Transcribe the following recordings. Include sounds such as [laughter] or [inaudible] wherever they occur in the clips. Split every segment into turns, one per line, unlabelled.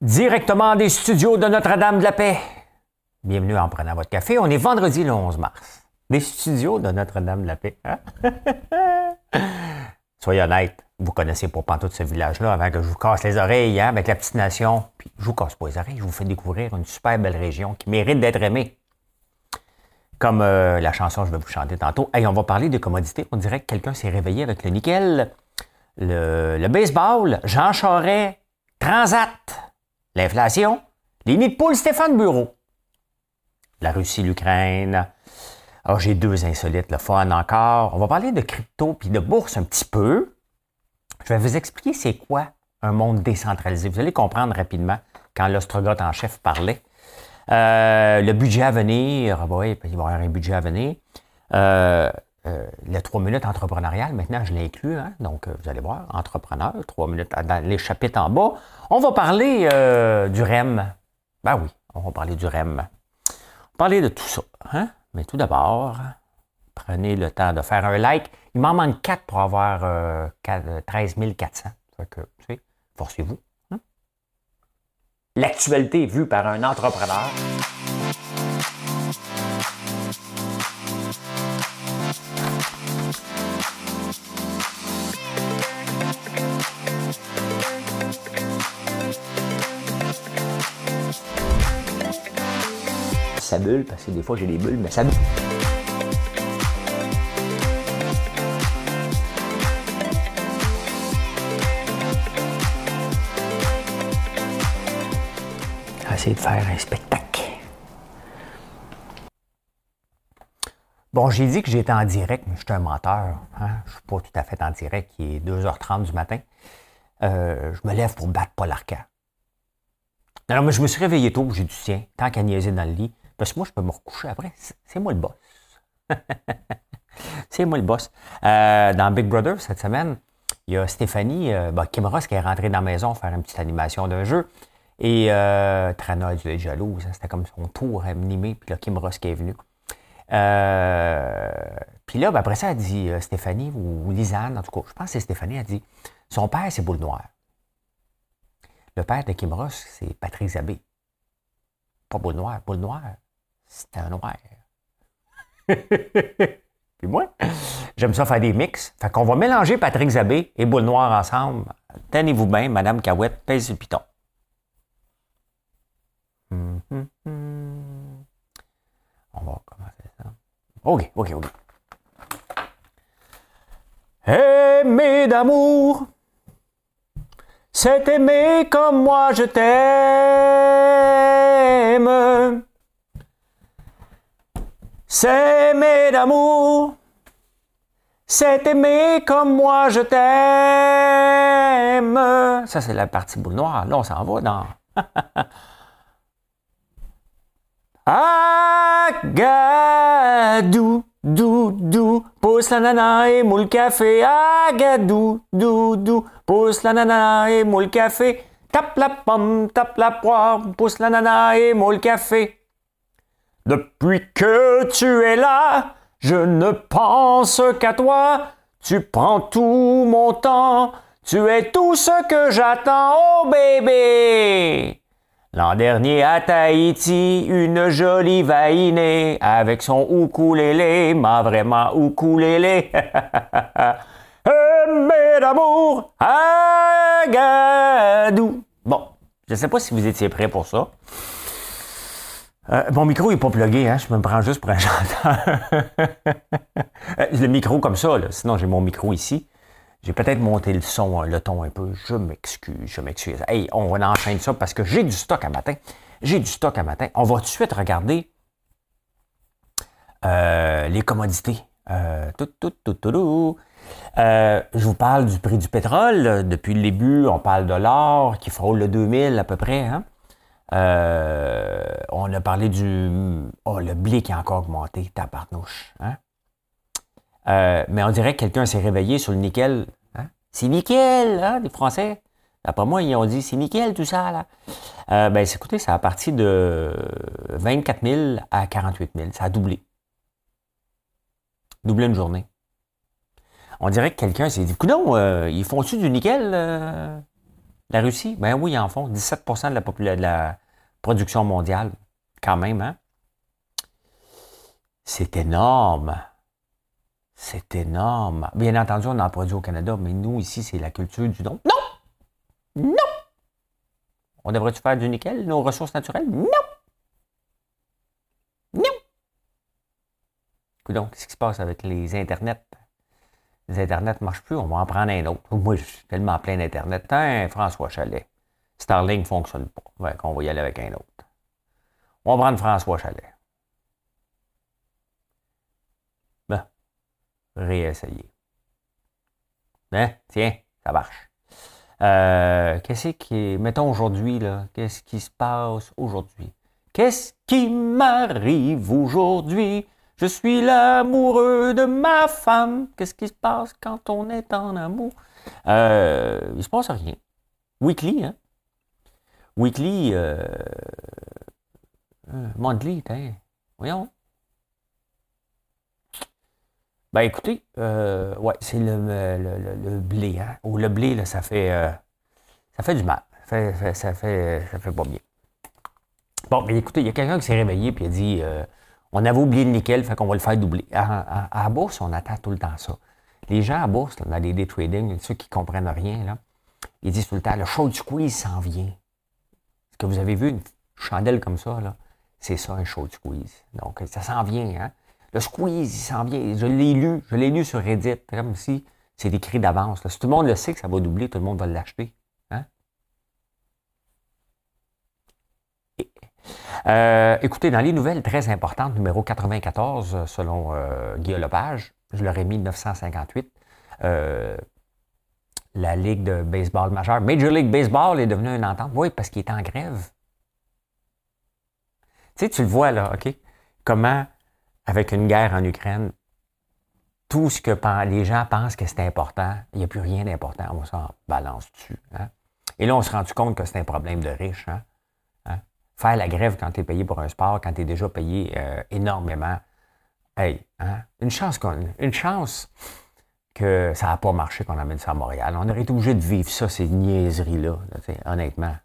Directement des studios de Notre-Dame de la Paix. Bienvenue en prenant votre café. On est vendredi le 11 mars. Des studios de Notre-Dame de la Paix. Hein? [laughs] Soyez honnête, vous connaissez pas tout ce village-là avant que je vous casse les oreilles hein, avec la petite nation. Puis je vous casse pas les oreilles, je vous fais découvrir une super belle région qui mérite d'être aimée. Comme euh, la chanson que je vais vous chanter tantôt. Hey, on va parler de commodités. On dirait que quelqu'un s'est réveillé avec le nickel, le, le baseball, Jean Charest, Transat l'inflation, les nids de poule Stéphane Bureau, la Russie, l'Ukraine. Ah, j'ai deux insolites, le fun encore. On va parler de crypto puis de bourse un petit peu. Je vais vous expliquer c'est quoi un monde décentralisé. Vous allez comprendre rapidement quand l'ostrogoth en chef parlait. Euh, le budget à venir, oui, il va y avoir un budget à venir. Euh, euh, les trois minutes entrepreneuriales, maintenant, je l'ai inclus. Hein? Donc, euh, vous allez voir, entrepreneur, trois minutes dans les chapitres en bas. On va parler euh, du REM. Ben oui, on va parler du REM. On va parler de tout ça. Hein? Mais tout d'abord, prenez le temps de faire un like. Il m'en manque quatre pour avoir 13 400. Fait que, forcez-vous. Hein? L'actualité vue par un entrepreneur. Bulle, parce que des fois j'ai des bulles, mais ça bulle. de faire un spectacle. Bon, j'ai dit que j'étais en direct, mais je suis un menteur. Hein? Je ne suis pas tout à fait en direct. Il est 2h30 du matin. Euh, je me lève pour battre Paul Arcand. Alors, mais je me suis réveillé tôt, j'ai du tien, tant qu'à niaiser dans le lit. Parce que moi, je peux me recoucher après. C'est moi le boss. [laughs] c'est moi le boss. Euh, dans Big Brother, cette semaine, il y a Stéphanie euh, ben, Kim Ross qui est rentrée dans la maison faire une petite animation d'un jeu. Et euh, Trana a dû. C'était comme son tour animé. Puis là, Kim Ross qui est venue. Euh, puis là, ben, après ça, elle dit Stéphanie ou, Lisanne, en tout cas, je pense que c'est Stéphanie, a dit son père, c'est Boule Noire. Le père de Kim Ross, c'est Patrick Zabé. Pas Boule Noire, Boule Noire. C'est un noir. [laughs] Puis moi, j'aime ça faire des mix. Fait qu'on va mélanger Patrick Zabé et Boule Noire ensemble. Tenez-vous bien, Madame Cahouette, pèse le piton. On va commencer ça. OK, OK, OK. Aimer d'amour, c'est aimer comme moi je t'aime. C'est aimer d'amour, c'est aimer comme moi je t'aime. Ça, c'est la partie boule noire. Là, on s'en va dans. [laughs] Agadou, dou, dou, pousse la nana et moule café. Agadou, dou, dou, pousse la nana et moule café. Tape la pomme, tape la poire, pousse la nana et moule café. Depuis que tu es là, je ne pense qu'à toi. Tu prends tout mon temps. Tu es tout ce que j'attends, oh bébé. L'an dernier à Tahiti, une jolie vainée avec son ukulélé m'a vraiment ukulélé. [laughs] Aimé d'amour, agadou. Bon, je ne sais pas si vous étiez prêts pour ça. Euh, mon micro n'est pas plugué, hein? je me prends juste pour un [laughs] chanteur. Euh, le micro comme ça, là. sinon j'ai mon micro ici. J'ai peut-être monté le son, le ton un peu. Je m'excuse, je m'excuse. Hey, on va enchaîner ça parce que j'ai du stock à matin. J'ai du stock à matin. On va tout de suite regarder euh, les commodités. tout, tout, tout, tout, je vous parle du prix du pétrole. Depuis le début, on parle de l'or qui frôle le 2000 à peu près. Hein? Euh, on a parlé du. Oh, le blé qui a encore augmenté, tabarnouche. Hein? Euh, mais on dirait que quelqu'un s'est réveillé sur le nickel. Hein? C'est nickel, hein, les Français? Après moi, ils ont dit c'est nickel tout ça. Là. Euh, ben, écoutez, ça a parti de 24 000 à 48 000. Ça a doublé. Doublé une journée. On dirait que quelqu'un s'est dit non, ils font-tu du nickel La Russie, ben oui, en font 17 de la, de la production mondiale, quand même, hein? C'est énorme. C'est énorme. Bien entendu, on en produit au Canada, mais nous, ici, c'est la culture du don. Non! Non! On devrait-tu faire du nickel, nos ressources naturelles? Non! Non! Donc, qu'est-ce qui se passe avec les Internets? Les Internets ne marchent plus, on va en prendre un autre. Moi, je suis tellement plein d'Internet. Tiens, François Chalet. Starlink ne fonctionne pas. On va y aller avec un autre. On va prendre François Chalet. Ben, réessayer. Hein? Tiens, ça marche. Euh, qu'est-ce qui. Mettons aujourd'hui, là. Qu'est-ce qui se passe aujourd'hui? Qu'est-ce qui m'arrive aujourd'hui? Je suis l'amoureux de ma femme. Qu'est-ce qui se passe quand on est en amour? Euh, il se passe rien. Weekly, hein? Weekly, euh, euh monthly, voyons. Ben écoutez, euh, ouais, c'est le, blé, hein? Ou le blé, là, ça fait, euh, ça fait du mal. Ça fait, ça fait, ça fait pas bien. Bon, mais écoutez, il y a quelqu'un qui s'est réveillé et a dit on avait oublié le nickel, fait qu'on va le faire doubler. À, à, bourse, on attend tout le temps ça. Les gens à bourse, dans les day trading, ceux qui ne comprennent rien, là, ils disent tout le temps le show du squeeze s'en vient. Est-ce que vous avez vu une chandelle comme ça, là? C'est ça, un show du squeeze. Donc, ça s'en vient, hein? Le squeeze, il s'en vient. Je l'ai lu, je l'ai lu sur Reddit, comme si c'est écrit d'avance. Si tout le monde le sait que ça va doubler, tout le monde va l'acheter. Euh, écoutez, dans les nouvelles très importantes, numéro 94, selon euh, Guillaume Lepage, je leur ai mis 958, euh, la Ligue de baseball majeure, Major League Baseball est devenue une entente. Oui, parce qu'il est en grève. Tu sais, tu le vois là, OK? Comment, avec une guerre en Ukraine, tout ce que les gens pensent que c'est important, il n'y a plus rien d'important. On s'en balance dessus. Hein? Et là, on se rend compte que c'est un problème de riches. Hein? Faire la grève quand tu es payé pour un sport, quand tu es déjà payé euh, énormément. Hey, hein? une chance qu'on, une chance que ça n'a pas marché qu'on amène ça à Montréal. On aurait été obligé de vivre ça, ces niaiseries-là, honnêtement.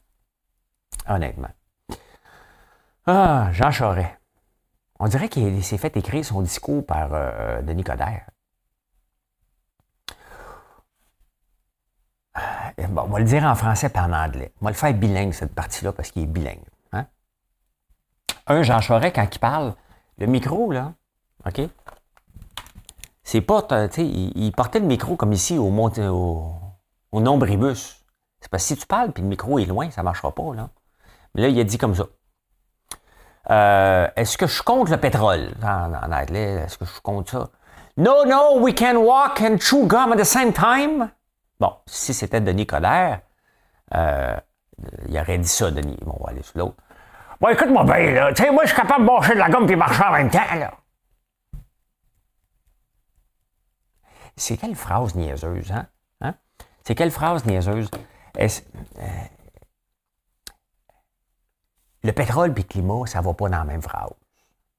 Honnêtement. Ah, Jean Charest. On dirait qu'il s'est fait écrire son discours par euh, Denis Coderre. Euh, bon, on va le dire en français et en anglais. On va le faire bilingue, cette partie-là, parce qu'il est bilingue. Un Jean Charest, quand il parle, le micro, là, OK? C'est pas, tu sais, il, portait le micro comme ici au, au, au nombribus. C'est parce que si tu parles puis le micro est loin, ça ne marchera pas, là. Mais là, il a dit comme ça. Euh, est-ce que je compte le pétrole? En, anglais, est-ce que je compte ça? No, no, we can walk and chew gum at the same time. Bon, si c'était Denis Coderre, euh, il aurait dit ça, Denis. Bon, on va aller sur l'autre. Écoute-moi bien, là. Tu sais, moi, je suis capable de marcher de la gomme et marcher en même temps, là. C'est quelle phrase niaiseuse, hein? hein? C'est quelle phrase niaiseuse? Euh, le pétrole et le climat, ça ne va pas dans la même phrase.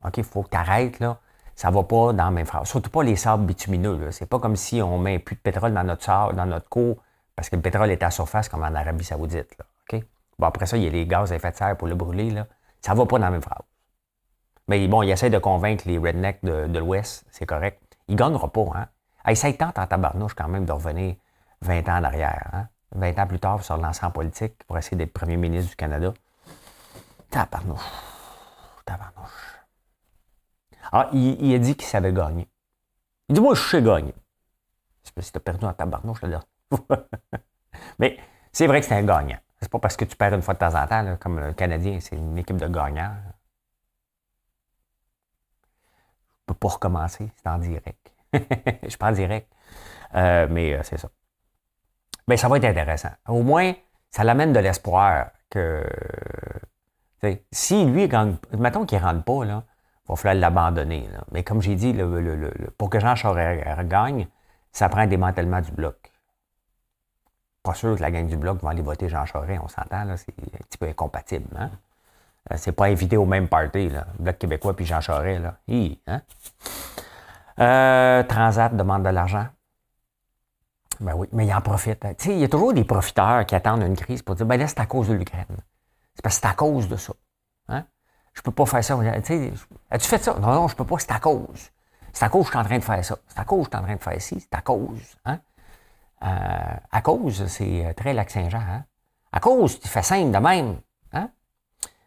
OK? Il faut que tu arrêtes, là. Ça ne va pas dans la même phrase. Surtout pas les sables bitumineux. C'est pas comme si on met plus de pétrole dans notre sable, dans notre cour, parce que le pétrole est à surface comme en Arabie Saoudite. Là. OK? Bon, après ça, il y a les gaz à effet de serre pour le brûler. Là. Ça ne va pas dans la même phrase. Mais bon, il essaie de convaincre les rednecks de, l'Ouest, c'est correct. Il ne gagnera pas. Hein? Essaye tant en tabarnouche quand même de revenir 20 ans en arrière. Hein? 20 ans plus tard sur l'ensemble politique pour essayer d'être premier ministre du Canada. Tabarnouche. Tabarnouche. Ah, il, a dit qu'il savait gagner. Il dit Moi, je sais gagner. C'est parce que tu as perdu en tabarnouche, là. [laughs] Mais c'est vrai que c'est un gagnant. C'est pas parce que tu perds une fois de temps en temps, comme le Canadien, c'est une équipe de gagnants. Je peux pas recommencer, c'est en direct. [laughs] je parle direct. Euh, mais euh, c'est ça. Mais ça va être intéressant. Au moins, ça l'amène de l'espoir que. Si lui gagne, mettons qu'il ne rentre pas, il va falloir l'abandonner. Mais comme j'ai dit, pour que Jean Charest gagne, ça prend un démantèlement du bloc pas sûr que la gang du Bloc va aller voter Jean Charest, on s'entend, là, c'est un petit peu incompatible. Hein? Euh, c'est pas invité au même party, là. Bloc québécois puis Jean Charest, là. hein? Euh, Transat demande de l'argent. Ben oui, mais il en profite. Tu sais, il y a toujours des profiteurs qui attendent une crise pour dire, ben là, c'est à cause de l'Ukraine. C'est parce que c'est à cause de ça. Hein? Je peux pas faire ça. As-tu fait ça? Non, non, je peux pas, c'est à cause. C'est à cause que je suis en train de faire ça. C'est à cause que je suis en train de faire ci. C'est à cause. Hein? Euh, à cause, c'est très Lac-Saint-Jean. Hein? À cause, tu fais simple de même. Hein?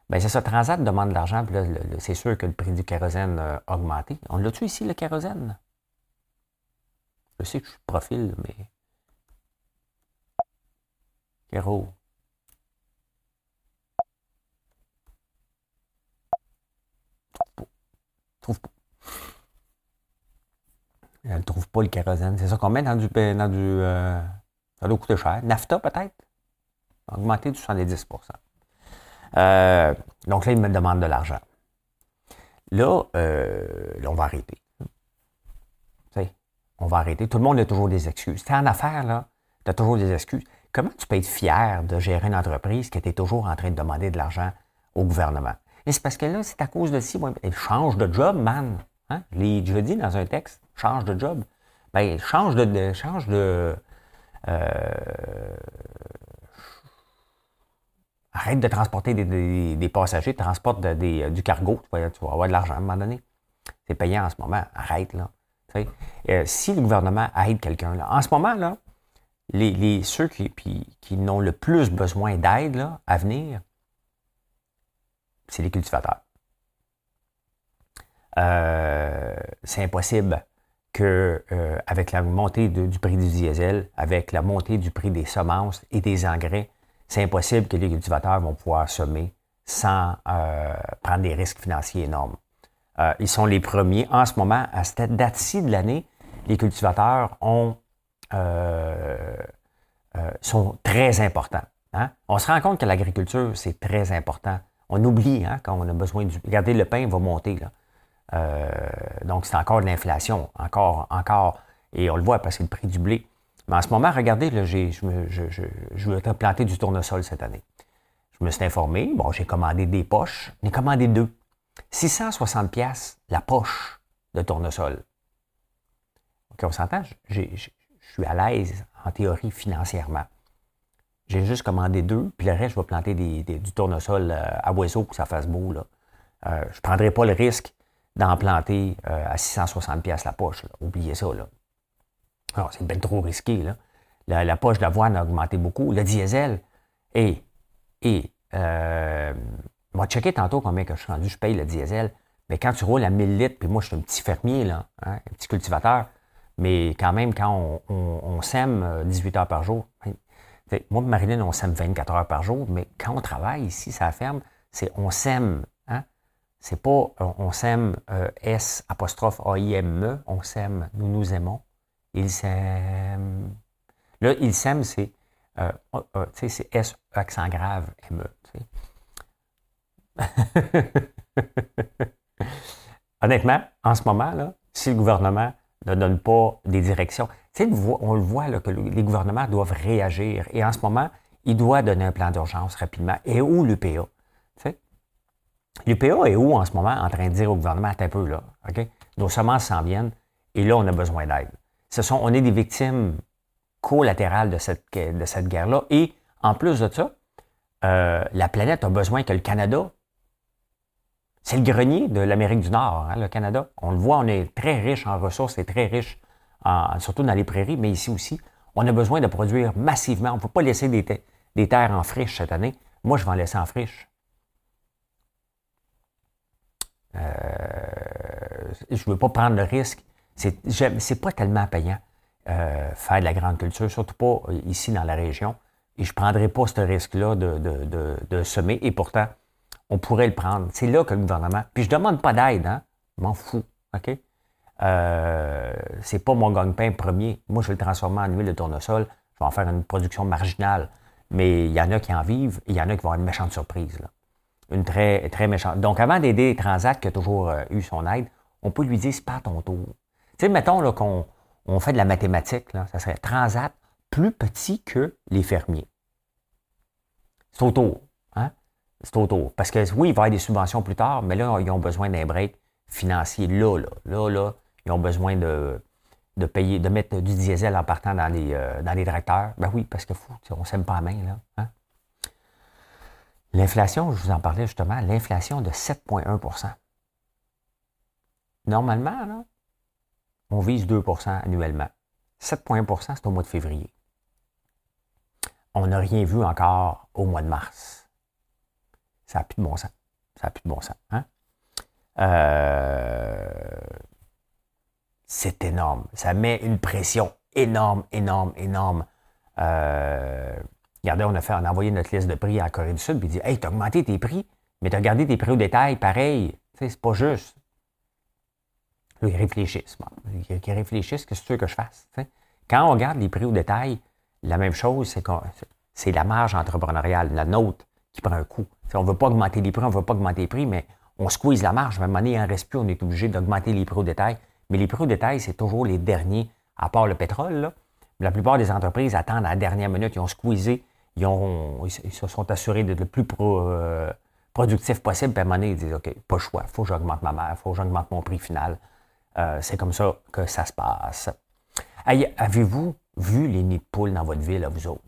Ben c'est ça, Transat demande de l'argent, puis là, c'est sûr que le prix du kérosène a augmenté. On l'a-tu ici, le kérosène? Je sais que je suis profil, mais. Kéro. Trouve pas. Trouve pas. Elle ne trouve pas le kérosène. C'est ça qu'on met dans du. Dans du euh, ça doit coûter cher. NAFTA, peut-être? Augmenté de 70% euh, Donc là, il me demande de l'argent. Là, euh, là, on va arrêter on va arrêter. Tout le monde a toujours des excuses. Tu es en affaires, là, tu as toujours des excuses. Comment tu peux être fier de gérer une entreprise qui était toujours en train de demander de l'argent au gouvernement? Et c'est parce que là, c'est à cause de ci. change de job, man. Hein? Je dis dans un texte, change de job. Ben, change de. change de euh, arrête de transporter des, passagers, transporte du cargo, tu vas, tu vas avoir de l'argent à un moment donné. C'est payant en ce moment. Arrête, là. Euh, si le gouvernement aide quelqu'un, en ce moment, là, les, ceux qui, qui n'ont le plus besoin d'aide à venir, c'est les cultivateurs. Euh, c'est impossible euh, avec la montée du prix du diesel, avec la montée du prix des semences et des engrais, c'est impossible que les cultivateurs vont pouvoir semer sans prendre des risques financiers énormes. Euh, ils sont les premiers. En ce moment, à cette date-ci de l'année, les cultivateurs ont, euh, euh, sont très importants. Hein. On se rend compte que l'agriculture, c'est très important. On oublie hein, quand on a besoin du... Regardez, le pain va monter. Là. Donc, c'est encore de l'inflation. Encore, encore. Et on le voit parce que le prix du blé. Mais en ce moment, regardez, là, je, je, je, je planter du tournesol cette année. Je me suis informé. Bon, j'ai commandé des poches. J'ai commandé deux. 660 pièces la poche de tournesol. OK, on s'entend? Je suis à l'aise en théorie financièrement. J'ai juste commandé deux, puis le reste, je vais planter du tournesol euh, à oiseau pour que ça fasse beau. Là. Euh, je ne prendrai pas le risque d'en planter euh, à 660 pièces la poche. Oubliez ça. Là. Alors, c'est bien trop risqué. Là. La, poche d'avoine a augmenté beaucoup. Le diesel, et, et on va checker tantôt combien que je suis rendu, je paye le diesel. Mais quand tu roules à 1000 litres, puis moi, je suis un petit fermier, là, hein, un petit cultivateur, mais quand même, quand on, sème 18 euh, heures par jour, ben, moi Marilyn, on sème 24 heures par jour, mais quand on travaille ici, ça ferme, c'est on sème. C'est pas on sème euh, S apostrophe A-I-M-E, on sème, nous nous aimons. Il sème. Là, il sème, c'est euh, c'est S accent grave, M-E. [laughs] Honnêtement, en ce moment, là, si le gouvernement ne donne pas des directions, on le voit que les gouvernements doivent réagir. Et en ce moment, il doit donner un plan d'urgence rapidement. Et où l'UPA? L'UPA est où en ce moment en train de dire au gouvernement, un peu là, OK? Nos semences s'en viennent et là, on a besoin d'aide. Ce sont, on est des victimes collatérales de cette, de cette guerre-là. Et en plus de ça, euh, la planète a besoin que le Canada c'est le grenier de l'Amérique du Nord, hein, le Canada. On le voit, on est très riche en ressources et très riche, surtout dans les prairies, mais ici aussi. On a besoin de produire massivement. On ne peut pas laisser des, terres en friche cette année. Moi, je vais en laisser en friche. Euh, je ne veux pas prendre le risque. C'est pas tellement payant euh, faire de la grande culture, surtout pas ici dans la région. Et je ne prendrai pas ce risque-là de, semer. Et pourtant, on pourrait le prendre. C'est là que le gouvernement. Puis je demande pas d'aide, hein. M'en fous. OK? Euh, c'est pas mon gagne-pain premier. Moi, je vais le transformer en huile de tournesol. Je vais en faire une production marginale. Mais il y en a qui en vivent et il y en a qui vont avoir une méchante surprise. Là. Une très, très méchante. Donc, avant d'aider Transat, qui a toujours euh, eu son aide, on peut lui dire c'est pas ton tour. Tu sais, mettons qu'on on fait de la mathématique, là, ça serait Transat plus petit que les fermiers. C'est au tour c'est autour. Parce que oui, il va y avoir des subventions plus tard, mais là, ils ont besoin d'un break financier là, là. Là, là, ils ont besoin de. de payer, de mettre du diesel en partant dans les, euh, dans les tracteurs. Ben oui, parce que fou, on s'aime pas la main, là. Hein? L'inflation, je vous en parlais justement, l'inflation de 7,1% Normalement, on vise 2% annuellement. 7,1% c'est au mois de février. On n'a rien vu encore au mois de mars. Ça n'a plus de bon sens. Ça n'a plus de bon sens. Hein? Euh, c'est énorme. Ça met une pression énorme, énorme, énorme. Euh, regardez, on a, fait, on a envoyé notre liste de prix à Corée du Sud, puis il dit Hey, t'as augmenté tes prix, mais t'as gardé tes prix au détail, pareil. c'est pas juste. Là, ils réfléchissent. ils réfléchissent, qu'est-ce que tu veux que je fasse? Quand on regarde les prix au détail, la même chose, c'est, c'est la marge entrepreneuriale, la nôtre, qui prend un coup. on ne veut pas augmenter les prix, on ne veut pas augmenter les prix, mais on squeeze la marge. À un moment donné, il en reste plus, on est obligé d'augmenter les prix au détail. Mais les prix au détail, c'est toujours les derniers, à part le pétrole. La plupart des entreprises attendent à la dernière minute, ils ont squeezé, ils, se sont assurés d'être le plus euh, productif possible. Puis à un moment donné, ils disent OK, pas le choix, il faut que j'augmente ma marge, il faut que j'augmente mon prix final. Euh, c'est comme ça que ça se passe. avez-vous vu les nids dans votre ville, à vous autres?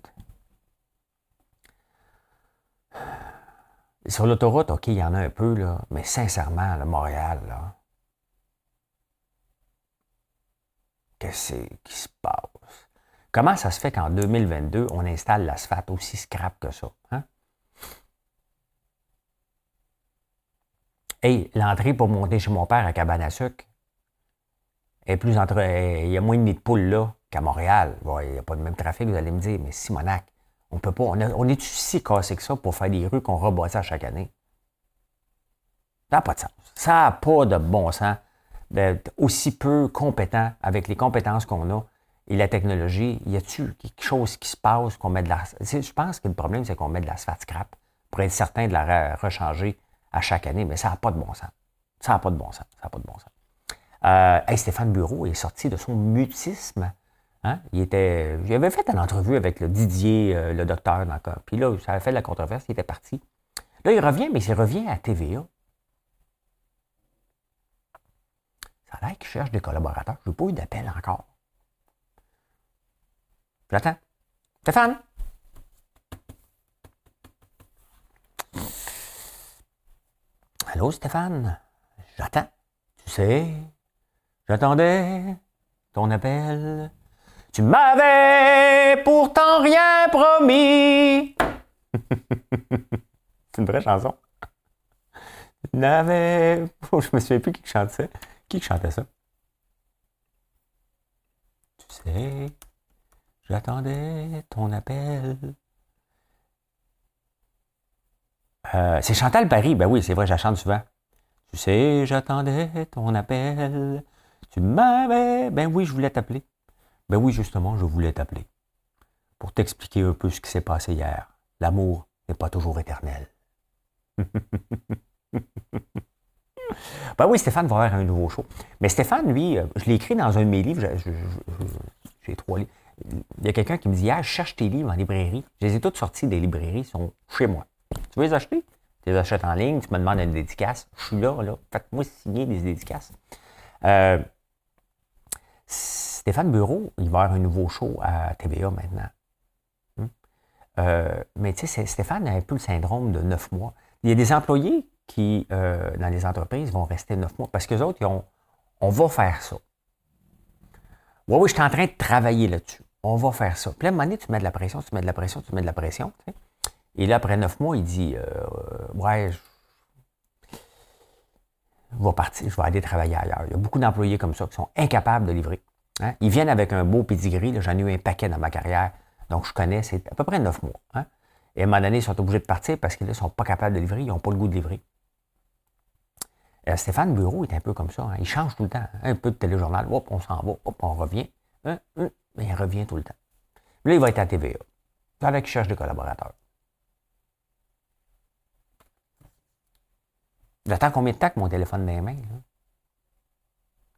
Sur l'autoroute, OK, il y en a un peu, là, mais sincèrement, le Montréal, là, qu'est-ce qui se passe? Comment ça se fait qu'en 2022, on installe l'asphalte aussi scrap que ça? Hein? Hey, l'entrée pour monter chez mon père à Cabane est plus entre. Il y a moins de nids de poules là qu'à Montréal. il n'y a pas le même trafic, vous allez me dire, mais Simonac, on peut pas. On, est si cassé que ça pour faire des rues qu'on rebosse à chaque année? Ça n'a pas de sens. Ça n'a pas de bon sens d'être aussi peu compétent avec les compétences qu'on a et la technologie. Y a-t-il quelque chose qui se passe qu'on met de la. Je pense que le problème, c'est qu'on met de l'asphalte scrap pour être certain de la rechanger à chaque année, mais ça n'a pas de bon sens. Ça n'a pas de bon sens. Ça n'a pas de bon sens. Euh, Stéphane Bureau est sorti de son mutisme Hein? Il était, j'avais fait une entrevue avec le Didier, euh, le docteur, d'accord. Puis là, ça avait fait de la controverse, il était parti. Là, il revient, mais il revient à TVA. Ça a l'air qu'il cherche des collaborateurs. Je n'ai pas eu d'appel encore. J'attends. Stéphane? Allô, Stéphane? J'attends. Tu sais, j'attendais ton appel. Tu m'avais pourtant rien promis. [laughs] C'est une vraie chanson. Tu. Oh, [laughs] je me souviens plus qui chantait ça. Qui chantait ça? Tu sais, j'attendais ton appel. Euh, c'est Chantal Paris. Ben oui, c'est vrai, je la chante souvent. Tu sais, j'attendais ton appel. Tu m'avais. Ben oui, je voulais t'appeler. Ben oui, justement, je voulais t'appeler pour t'expliquer un peu ce qui s'est passé hier. L'amour n'est pas toujours éternel. [laughs] ben oui, Stéphane va avoir un nouveau show. Mais Stéphane, lui, euh, je l'ai écrit dans un de mes livres. J'ai trois livres. Il y a quelqu'un qui me dit je cherche tes livres en librairie. Je les ai toutes sortis des librairies, ils sont chez moi. Tu veux les acheter? Tu les achètes en ligne, tu me demandes une dédicace. Je suis là, là. Faites-moi signer des dédicaces. Euh, Stéphane Bureau, il va avoir un nouveau show à TVA maintenant. Hmm? Euh, mais tu sais, Stéphane a un peu le syndrome de neuf mois. Il y a des employés qui, euh, dans les entreprises, vont rester neuf mois parce que les autres, ils ont, on va faire ça. Oui, oui, je suis en train de travailler là-dessus. On va faire ça. Puis à un moment donné, tu mets de la pression, tu mets de la pression, tu mets de la pression. Et là, après neuf mois, il dit euh, Ouais, je vais partir, je vais aller travailler ailleurs. Il y a beaucoup d'employés comme ça qui sont incapables de livrer. Hein? Ils viennent avec un beau pedigree. J'en ai eu un paquet dans ma carrière. Donc, je connais, c'est à peu près neuf mois. Hein? Et à un moment donné, ils sont obligés de partir parce qu'ils ne sont pas capables de livrer. Ils n'ont pas le goût de livrer. Euh, Stéphane Bureau est un peu comme ça. Hein? Il change tout le temps. Un peu de téléjournal. Hop, on s'en va. Hop, on revient. Mais il revient tout le temps. Là, il va être à TVA. Avec qu'il cherche des collaborateurs. J'attends combien de temps que mon téléphone dans les mains? Là?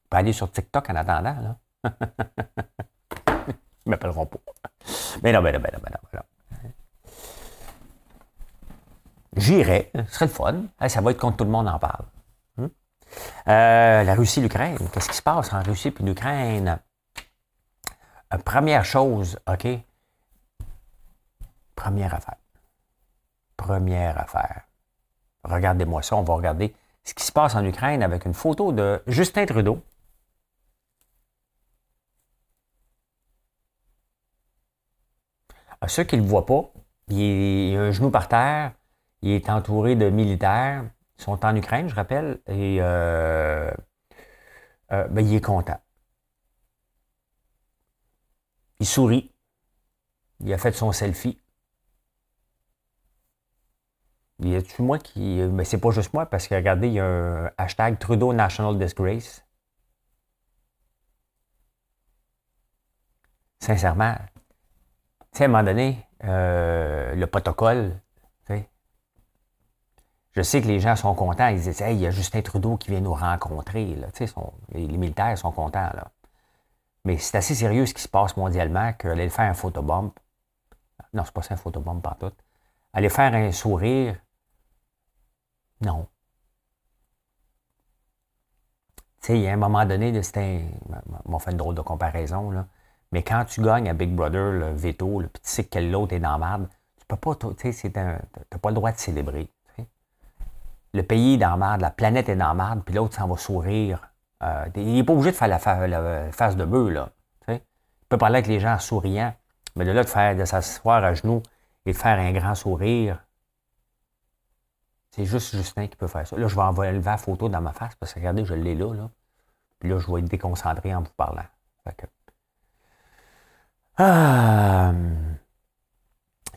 Je peux aller sur TikTok en attendant. Là. [laughs] Ils m'appelleront pas. Mais non, mais non, mais non, mais non. J'irai, ce serait le fun. ça va être quand tout le monde en parle. Hmm? Euh, la Russie, l'Ukraine. Qu'est-ce qui se passe en Russie et l'Ukraine? Euh, première chose, OK? Première affaire. Première affaire. Regardez-moi ça, on va regarder ce qui se passe en Ukraine avec une photo de Justin Trudeau. À ceux qui ne le voient pas, il, a un genou par terre, il est entouré de militaires, ils sont en Ukraine, je rappelle, et euh, euh, ben, il est content. Il sourit. Il a fait son selfie. Y a-tu moi qui. Mais c'est pas juste moi, parce que regardez, il y a un hashtag Trudeau National Disgrace. Sincèrement, tu sais, à un moment donné, euh, le protocole, je sais que les gens sont contents. Ils disent, hey, il y a Justin Trudeau qui vient nous rencontrer. Là. les, militaires sont contents. Là. Mais c'est assez sérieux ce qui se passe mondialement qu'aller faire un photobomb. Non, c'est pas ça un photobomb partout. Aller faire un sourire. Non. Tu sais, il y a un moment donné, c'était. On fait une drôle de comparaison, là. Mais quand tu gagnes à Big Brother, le veto, le puis tu sais que l'autre est dans la merde, tu peux pas, tu sais, pas le droit de célébrer. Le pays est dans la merde, la planète est dans la merde, puis l'autre s'en va sourire. Euh, il n'est pas obligé de faire la, face de bœuf, là. Il peut parler avec les gens en souriant, mais de là, de, faire, de s'asseoir à genoux et de faire un grand sourire, c'est juste Justin qui peut faire ça. Là, je vais envoyer la photo dans ma face parce que regardez, je l'ai là, là. Puis là, je vais être déconcentré en vous parlant. Ah,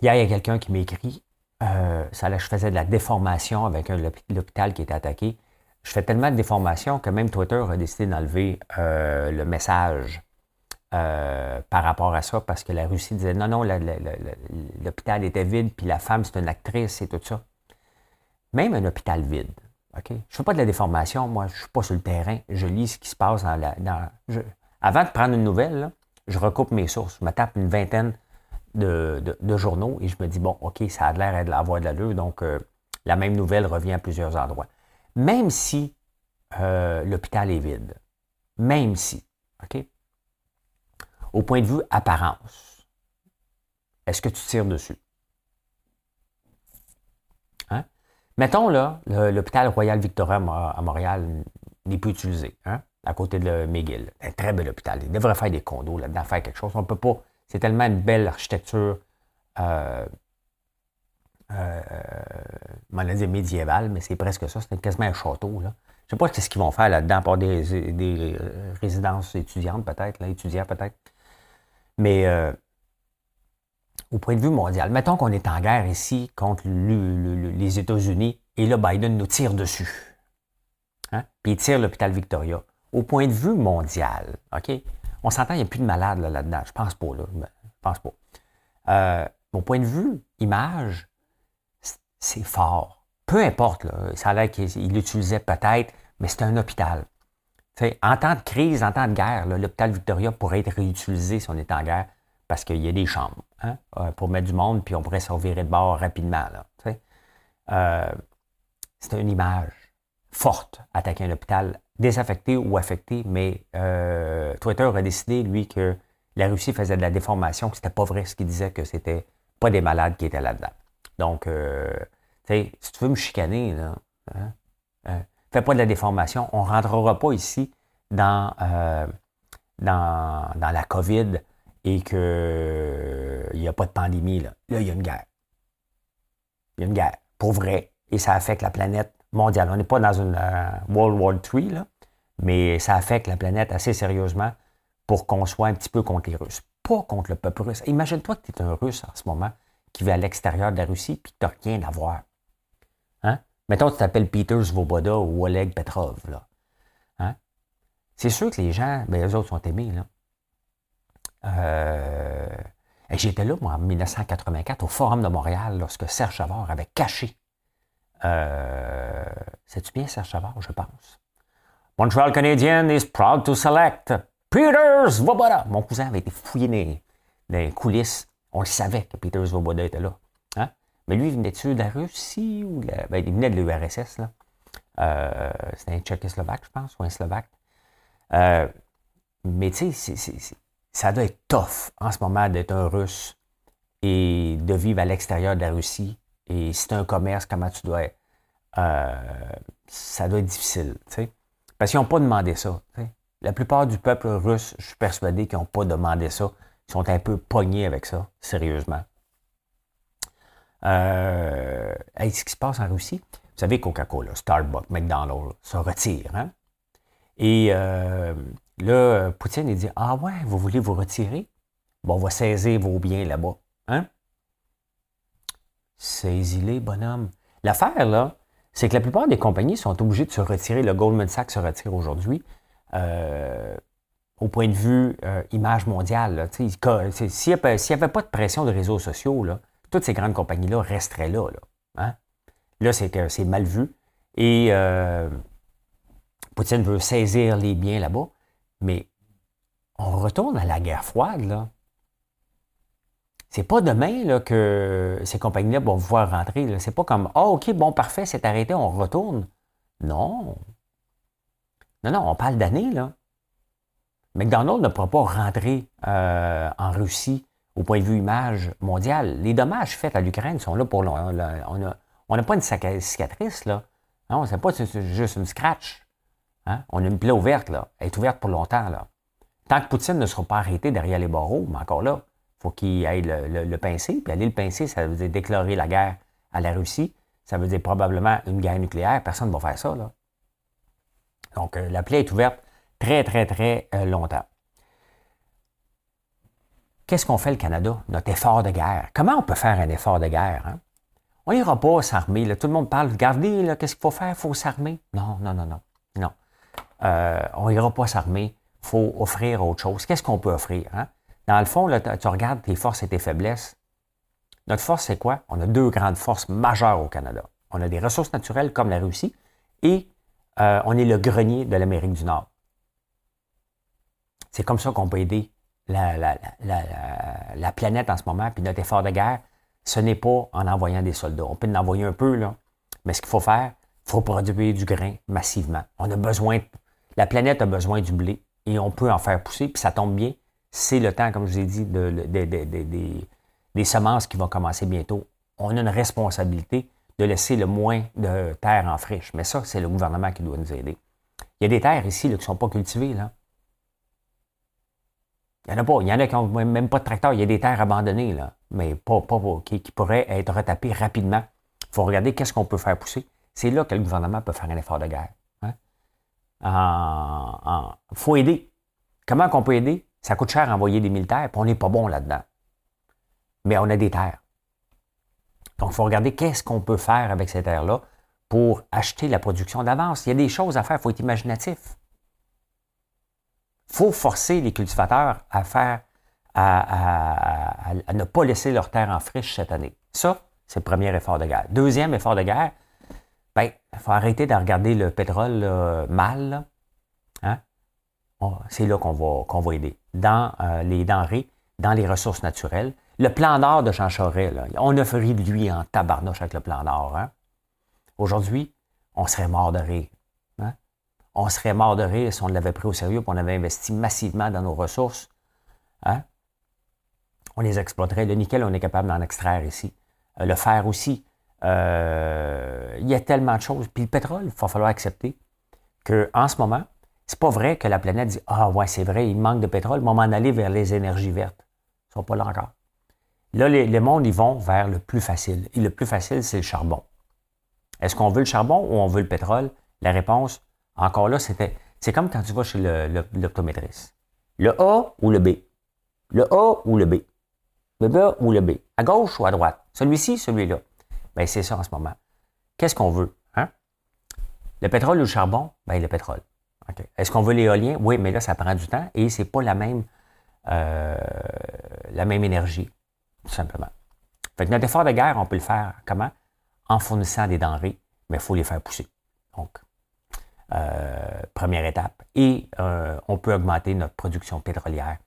hier, il y a quelqu'un qui m'écrit euh, ça, là, je faisais de la déformation avec l'hôpital qui était attaqué. Je fais tellement de déformation que même Twitter a décidé d'enlever euh, le message euh, par rapport à ça parce que la Russie disait non, non, l'hôpital était vide, puis la femme, c'est une actrice et tout ça. Même un hôpital vide. OK? Je ne fais pas de la déformation, moi, je ne suis pas sur le terrain. Je lis ce qui se passe dans la. avant de prendre une nouvelle, je recoupe mes sources. Je me tape une vingtaine de, journaux et je me dis, bon, OK, ça a l'air d'avoir de l'allure, donc euh, la même nouvelle revient à plusieurs endroits. Même si euh, l'hôpital est vide, même si, OK, au point de vue apparence, est-ce que tu tires dessus? Hein? Mettons là, l'hôpital Royal Victoria à Montréal n'est plus utilisé, hein, à côté de McGill. Un très bel hôpital. Il devrait faire des condos là-dedans, faire quelque chose. On ne peut pas c'est tellement une belle architecture, euh, euh, dire médiévale, mais c'est presque ça. C'est quasiment un château. Je ne sais pas ce qu'ils vont faire là-dedans, pour des, des euh, résidences étudiantes peut-être, là, étudiants peut-être. Mais euh, au point de vue mondial, mettons qu'on est en guerre ici contre les États-Unis et là, Biden nous tire dessus. Hein? Puis il tire l'hôpital Victoria. Au point de vue mondial, OK? On s'entend, il n'y a plus de malades là-dedans. je pense pas, là. Je pense pas. Euh, mon point de vue, image, c'est fort. Peu importe, là, ça a l'air qu'il l'utilisait peut-être, mais c'est un hôpital. en temps de crise, en temps de guerre, l'hôpital Victoria pourrait être réutilisé si on est en guerre parce qu'il y a des chambres hein, euh, pour mettre du monde, puis on pourrait s'en virer de bord rapidement. Euh, c'est une image forte, attaquer un hôpital désaffecté ou affecté, mais euh, Twitter a décidé, lui, que la Russie faisait de la déformation, que c'était pas vrai ce qu'il disait, que c'était pas des malades qui étaient là-dedans. Donc, euh, si tu veux me chicaner, hein, hein, fais pas de la déformation. On ne rentrera pas ici dans, euh, dans, dans, la COVID et qu'il n'y a pas de pandémie. Là. là, il y a une guerre. Il y a une guerre, pour vrai, et ça affecte la planète mondiale. On n'est pas dans une euh, World War III, là, mais ça affecte la planète assez sérieusement pour qu'on soit un petit peu contre les Russes. Pas contre le peuple russe. Imagine-toi que tu es un Russe en ce moment qui vit à l'extérieur de la Russie puis tu n'as rien à voir. Hein? Mettons tu t'appelles Peter Svoboda ou Oleg Petrov. Là. Hein? C'est sûr que les gens, ben, eux autres sont aimés. Là. Euh, j'étais là, moi, en 1984, au Forum de Montréal, lorsque Serge Savard avait caché euh, C'est-tu bien Serge Savard, je pense? Montreal Canadian is proud to select Peter Svoboda. Mon cousin avait été fouillé dans, les coulisses. On le savait que Peter Svoboda était là. Hein? Mais lui, il venait-tu de la Russie ou ben, il venait de l'URSS. Euh, C'était un Tchécoslovaque, je pense, ou un Slovaque. Euh, mais tu sais, ça doit être tough en ce moment d'être un Russe et de vivre à l'extérieur de la Russie. Et si tu un commerce, comment tu dois être? Euh, ça doit être difficile. Parce qu'ils n'ont pas demandé ça. La plupart du peuple russe, je suis persuadé qu'ils n'ont pas demandé ça. Ils sont un peu pognés avec ça, sérieusement. Euh, ce qui se passe en Russie, vous savez, Coca-Cola, Starbucks, McDonald's se retirent. Hein? Et euh, là, Poutine, il dit Ah ouais, vous voulez vous retirer? Bon, on va saisir vos biens là-bas. Hein? Saisis-les, bonhomme. L'affaire, là, c'est que la plupart des compagnies sont obligées de se retirer. Le Goldman Sachs se retire aujourd'hui. Euh, au point de vue euh, image mondiale. S'il n'y avait, pas de pression de réseaux sociaux, là, toutes ces grandes compagnies-là resteraient là. Là, hein? là c'est mal vu. Et euh, Poutine veut saisir les biens là-bas, mais on retourne à la guerre froide. Là. C'est pas demain là, que ces compagnies-là vont pouvoir rentrer. C'est pas comme Ah, OK, bon, parfait, c'est arrêté, on retourne. Non. Non, non, on parle d'années, là. McDonald's ne pourra pas rentrer euh, en Russie au point de vue image mondiale. Les dommages faits à l'Ukraine sont là pour. On n'a pas une cicatrice, là. Non, c'est pas juste une scratch. Hein? On a une plaie ouverte, là. Elle est ouverte pour longtemps, là. Tant que Poutine ne sera pas arrêté derrière les barreaux, mais encore là, faut qu'il aille le, pincer. Puis aller le pincer, ça veut dire déclarer la guerre à la Russie. Ça veut dire probablement une guerre nucléaire. Personne ne va faire ça. Là. Donc, euh, la plaie est ouverte très, très, très euh, longtemps. Qu'est-ce qu'on fait le Canada? Notre effort de guerre. Comment on peut faire un effort de guerre? Hein? On n'ira pas s'armer. Tout le monde parle, regardez, qu'est-ce qu'il faut faire? Il faut s'armer. Non, non, non, non. Non. Euh, on n'ira pas s'armer. Il faut offrir autre chose. Qu'est-ce qu'on peut offrir? Hein? Dans le fond, tu regardes tes forces et tes faiblesses. Notre force, c'est quoi? On a deux grandes forces majeures au Canada. On a des ressources naturelles comme la Russie et euh, on est le grenier de l'Amérique du Nord. C'est comme ça qu'on peut aider la, la, planète en ce moment. Puis notre effort de guerre, ce n'est pas en envoyant des soldats. On peut en envoyer un peu, là. Mais ce qu'il faut faire, il faut produire du grain massivement. On a besoin, la planète a besoin du blé et on peut en faire pousser, puis ça tombe bien c'est le temps, comme je vous ai dit, des semences qui vont commencer bientôt. On a une responsabilité de laisser le moins de terre en friche. Mais ça, c'est le gouvernement qui doit nous aider. Il y a des terres ici qui ne sont pas cultivées. Là. Il en a pas. Il y en a qui n'ont même pas de tracteur. Il y a des terres abandonnées, là, mais pas, pas, qui, pourraient être retapées rapidement. Il faut regarder qu'est-ce qu'on peut faire pousser. C'est là que le gouvernement peut faire un effort de guerre. Il hein. faut aider. Comment qu'on peut aider? Ça coûte cher d'envoyer des militaires, puis on n'est pas bon là-dedans. Mais on a des terres. Donc, il faut regarder qu'est-ce qu'on peut faire avec ces terres-là pour acheter la production d'avance. Il y a des choses à faire, il faut être imaginatif. Faut forcer les cultivateurs à faire, à, ne pas laisser leurs terres en friche cette année. Ça, c'est le premier effort de guerre. Deuxième effort de guerre, ben, il faut arrêter de regarder le pétrole mal. Hein? c'est là qu'on va, qu'on va aider dans euh, les denrées, dans les ressources naturelles. Le plan Nord de Jean Charest, on a de lui en tabarnouche avec le plan Nord. Hein. Aujourd'hui, on serait mort de rire. On serait mort de rire si on l'avait pris au sérieux et on avait investi massivement dans nos ressources. Hein? On les exploiterait. Le nickel, on est capable d'en extraire ici. Euh, le fer aussi. Euh, il y a tellement de choses. Puis le pétrole, il va falloir accepter qu'en ce moment, c'est pas vrai que la planète dit Ah, ouais, c'est vrai, il manque de pétrole, mais on m'en aller vers les énergies vertes. Ils ne sont pas là encore. Là, les, les, mondes, ils vont vers le plus facile. Et le plus facile, c'est le charbon. Est-ce qu'on veut le charbon ou on veut le pétrole? La réponse, encore là, c'était. C'est comme quand tu vas chez l'optométriste. Le, A ou le B? Le A ou le B? Le B ou le B? À gauche ou à droite? Celui-ci, celui-là? Bien, c'est ça en ce moment. Qu'est-ce qu'on veut? Hein? Le pétrole ou le charbon? Bien, le pétrole. Est-ce qu'on veut l'éolien? Oui, mais là, ça prend du temps et ce n'est pas la même, euh, la même énergie, tout simplement. Fait que notre effort de guerre, on peut le faire comment? En fournissant des denrées, mais il faut les faire pousser. Donc, euh, première étape. Et euh, on peut augmenter notre production pétrolière.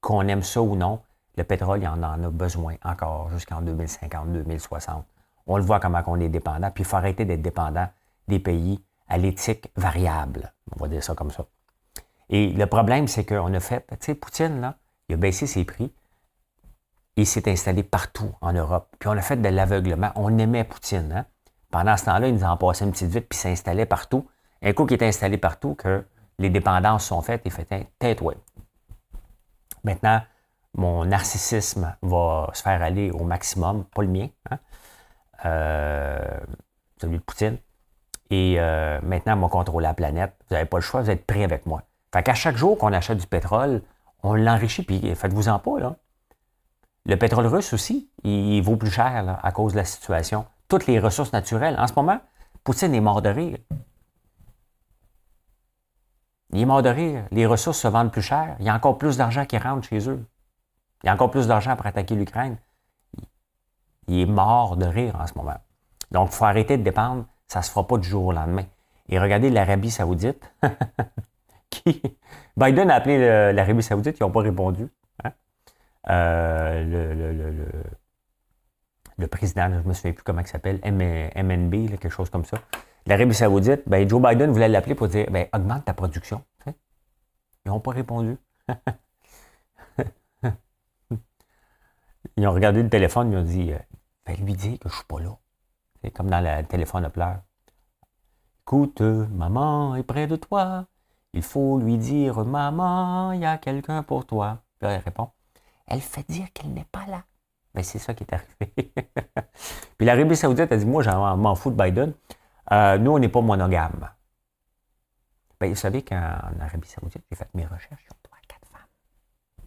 Qu'on aime ça ou non, le pétrole, il en a besoin encore jusqu'en 2050, 2060. On le voit comment on est dépendant, puis il faut arrêter d'être dépendant des pays à l'éthique variable. On va dire ça comme ça. Et le problème, c'est qu'on a fait, tu sais, Poutine, là, Il a baissé ses prix. Il s'est installé partout en Europe. Puis on a fait de l'aveuglement. On aimait Poutine. Hein? Pendant ce temps-là, il nous en passait une petite vite, puis s'installait partout. Un coup qui est installé partout, que les dépendances sont faites, il fait tête ouais. Maintenant, mon narcissisme va se faire aller au maximum, pas le mien, hein? euh, celui de Poutine. Et euh, maintenant, on va contrôler la planète. Vous n'avez pas le choix, vous êtes prêts avec moi. Fait qu'à chaque jour qu'on achète du pétrole, on l'enrichit, puis faites-vous-en pas, là. Le pétrole russe aussi, il vaut plus cher à cause de la situation. Toutes les ressources naturelles. En ce moment, Poutine est mort de rire. Il est mort de rire. Les ressources se vendent plus cher. Il y a encore plus d'argent qui rentre chez eux. Il y a encore plus d'argent pour attaquer l'Ukraine. Il est mort de rire en ce moment. Donc, il faut arrêter de dépendre. Ça ne se fera pas du jour au lendemain. Et regardez l'Arabie saoudite. [laughs] Biden a appelé l'Arabie saoudite, ils n'ont pas répondu. Hein. Euh, le, le, président, je ne me souviens plus comment il s'appelle, MNB, quelque chose comme ça. L'Arabie saoudite, ben, Joe Biden voulait l'appeler pour dire ben, augmente ta production. Ils n'ont pas répondu. [laughs] ils ont regardé le téléphone, ils ont dit ben, lui dire que je ne suis pas là. C'est comme dans le téléphone de pleurs. Écoute, maman est près de toi. Il faut lui dire Maman, il y a quelqu'un pour toi. Puis elle répond Elle fait dire qu'elle n'est pas là. Ben, c'est ça qui est arrivé. [laughs] Puis l'Arabie Saoudite a dit Moi, j'en m'en fous de Biden. Euh, nous, on n'est pas monogame. Ben, vous savez qu'en Arabie Saoudite, j'ai fait mes recherches, ils ont trois, quatre femmes.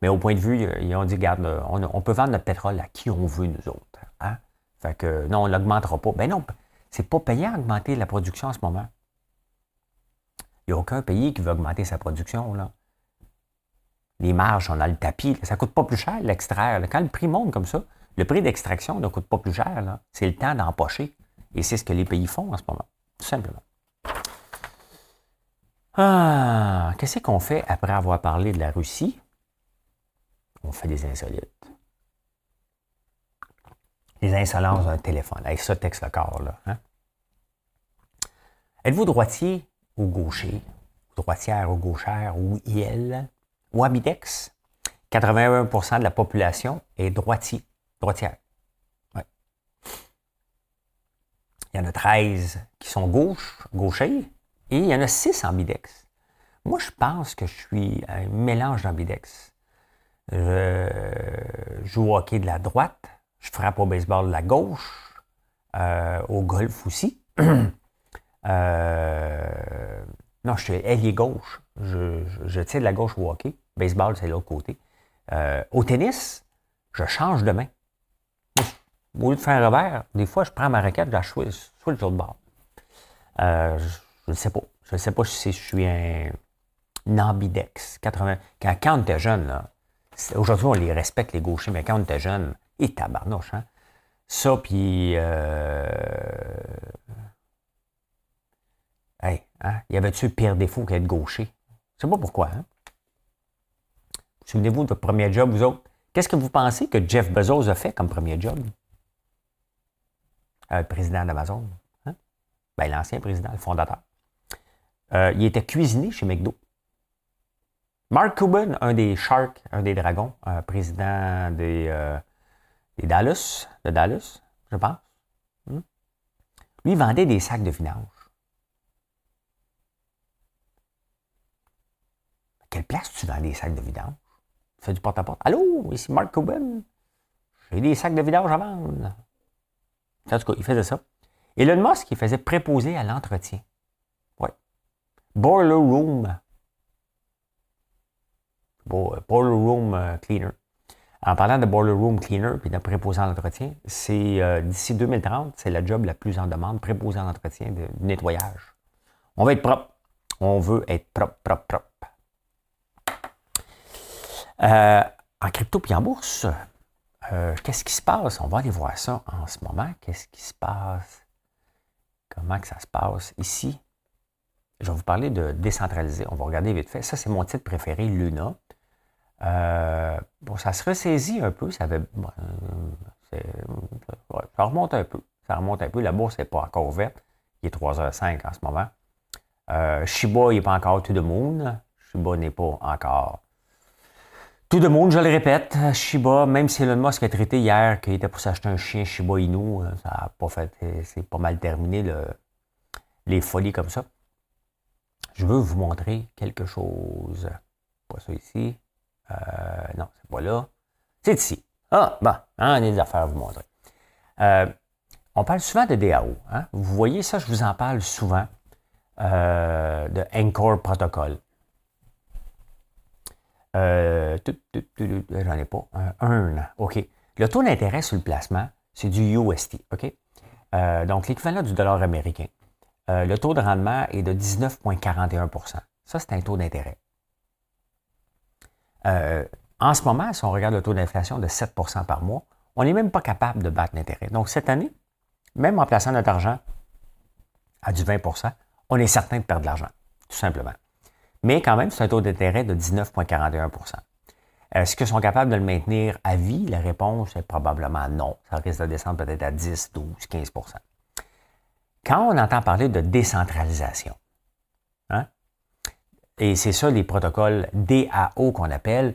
Mais au point de vue, ils ont dit, regarde, on, peut vendre notre pétrole à qui on veut, nous autres. Hein? Fait que non, on n'augmentera pas. Ben non, c'est pas payant d'augmenter la production en ce moment. Il n'y a aucun pays qui veut augmenter sa production. Là. Les marges, on a le tapis. Ça ne coûte pas plus cher l'extraire. Quand le prix monte comme ça, le prix d'extraction ne coûte pas plus cher. C'est le temps d'empocher. Et c'est ce que les pays font en ce moment. Tout simplement. Ah, qu'est-ce qu'on fait après avoir parlé de la Russie? On fait des insolites. Les insolences d'un téléphone. Avec ça, texte le corps, là. Hein? Êtes-vous droitier ou gaucher? Droitière ou gauchère ou IL? Ou ambidex? 81% de la population est droitier. Droitière. Il y en a 13 qui sont gauche, gauchers, et il y en a 6 ambidex. Moi, je pense que je suis un mélange d'ambidex. Je joue au hockey de la droite, je frappe au baseball de la gauche, euh, au golf aussi. [clears throat] Euh, non, je suis ailier gauche. Je, je, tire de la gauche au hockey. Baseball, c'est l'autre côté. Euh, au tennis, je change de main. Au lieu de faire un revers, des fois, je prends ma raquette, je la sur le de bord. Euh, je ne sais pas. Je ne sais pas si je suis un, ambidex. 80. Quand, quand on était jeune, aujourd'hui, on les respecte, les gauchers, mais quand on était jeune, et tabarnouche, hein? Ça, puis. Euh... Hey, hein? Y avait-tu pire défaut qu'être gaucher? Je sais pas pourquoi, hein? Souvenez-vous de votre premier job, vous autres. Qu'est-ce que vous pensez que Jeff Bezos a fait comme premier job? Président d'Amazon. Hein? Ben, l'ancien président, le fondateur. Euh, il était cuisiné chez McDo. Mark Cuban, un des Sharks, un des Dragons, président des, euh, des, Dallas, de Dallas, je pense. Hmm? Lui, vendait des sacs de vidange. À quelle place tu vends des sacs de vidange? Tu fais du porte-à-porte. Allô, ici Mark Cuban. J'ai des sacs de vidange à vendre. En tout cas, il faisait ça. Elon Musk, il faisait préposer à l'entretien. Oui. Boiler Room. Euh, boiler Room euh, Cleaner. En parlant de Boiler Room Cleaner et de préposer à l'entretien, c'est euh, d'ici 2030, c'est la job la plus en demande, préposer à l'entretien de nettoyage. On veut être propre. On veut être propre, propre, propre. en crypto puis en bourse, euh, qu'est-ce qui se passe? On va aller voir ça en ce moment. Qu'est-ce qui se passe? Comment que ça se passe ici? Je vais vous parler de décentraliser. On va regarder vite fait. Ça, c'est mon titre préféré, Luna. Euh, bon, ça se ressaisit un peu. Ça, avait, ça remonte un peu. Ça remonte un peu. La bourse n'est pas encore ouverte. Il est 3h05 en ce moment. Euh, Shiba, n'est pas encore to the moon. Shiba n'est pas encore Tout le monde, je le répète, Shiba, même si Elon Musk a traité hier qu'il était pour s'acheter un chien Shiba Inu, ça a pas fait, c'est pas mal terminé les folies comme ça. Je veux vous montrer quelque chose. Pas ça ici. Euh, non, c'est pas là. C'est ici. Ah, bon, on a des affaires à vous montrer. Euh, on parle souvent de DAO. Hein? Vous voyez ça, je vous en parle souvent euh, de Anchor Protocol. Euh, J'en ai pas. Un, OK. Le taux d'intérêt sur le placement, c'est du UST. OK? Euh, donc, l'équivalent du dollar américain. Euh, le taux de rendement est de 19,41% Ça, c'est un taux d'intérêt. Euh, en ce moment, si on regarde le taux d'inflation de 7% par mois, on n'est même pas capable de battre l'intérêt. Donc, cette année, même en plaçant notre argent à du 20% on est certain de perdre de l'argent, tout simplement. Mais quand même, c'est un taux d'intérêt de 19,41% Est-ce qu'ils sont capables de le maintenir à vie? La réponse est probablement non. Ça risque de descendre peut-être à 10, 12, 15% Quand on entend parler de décentralisation, hein, et c'est ça les protocoles DAO qu'on appelle,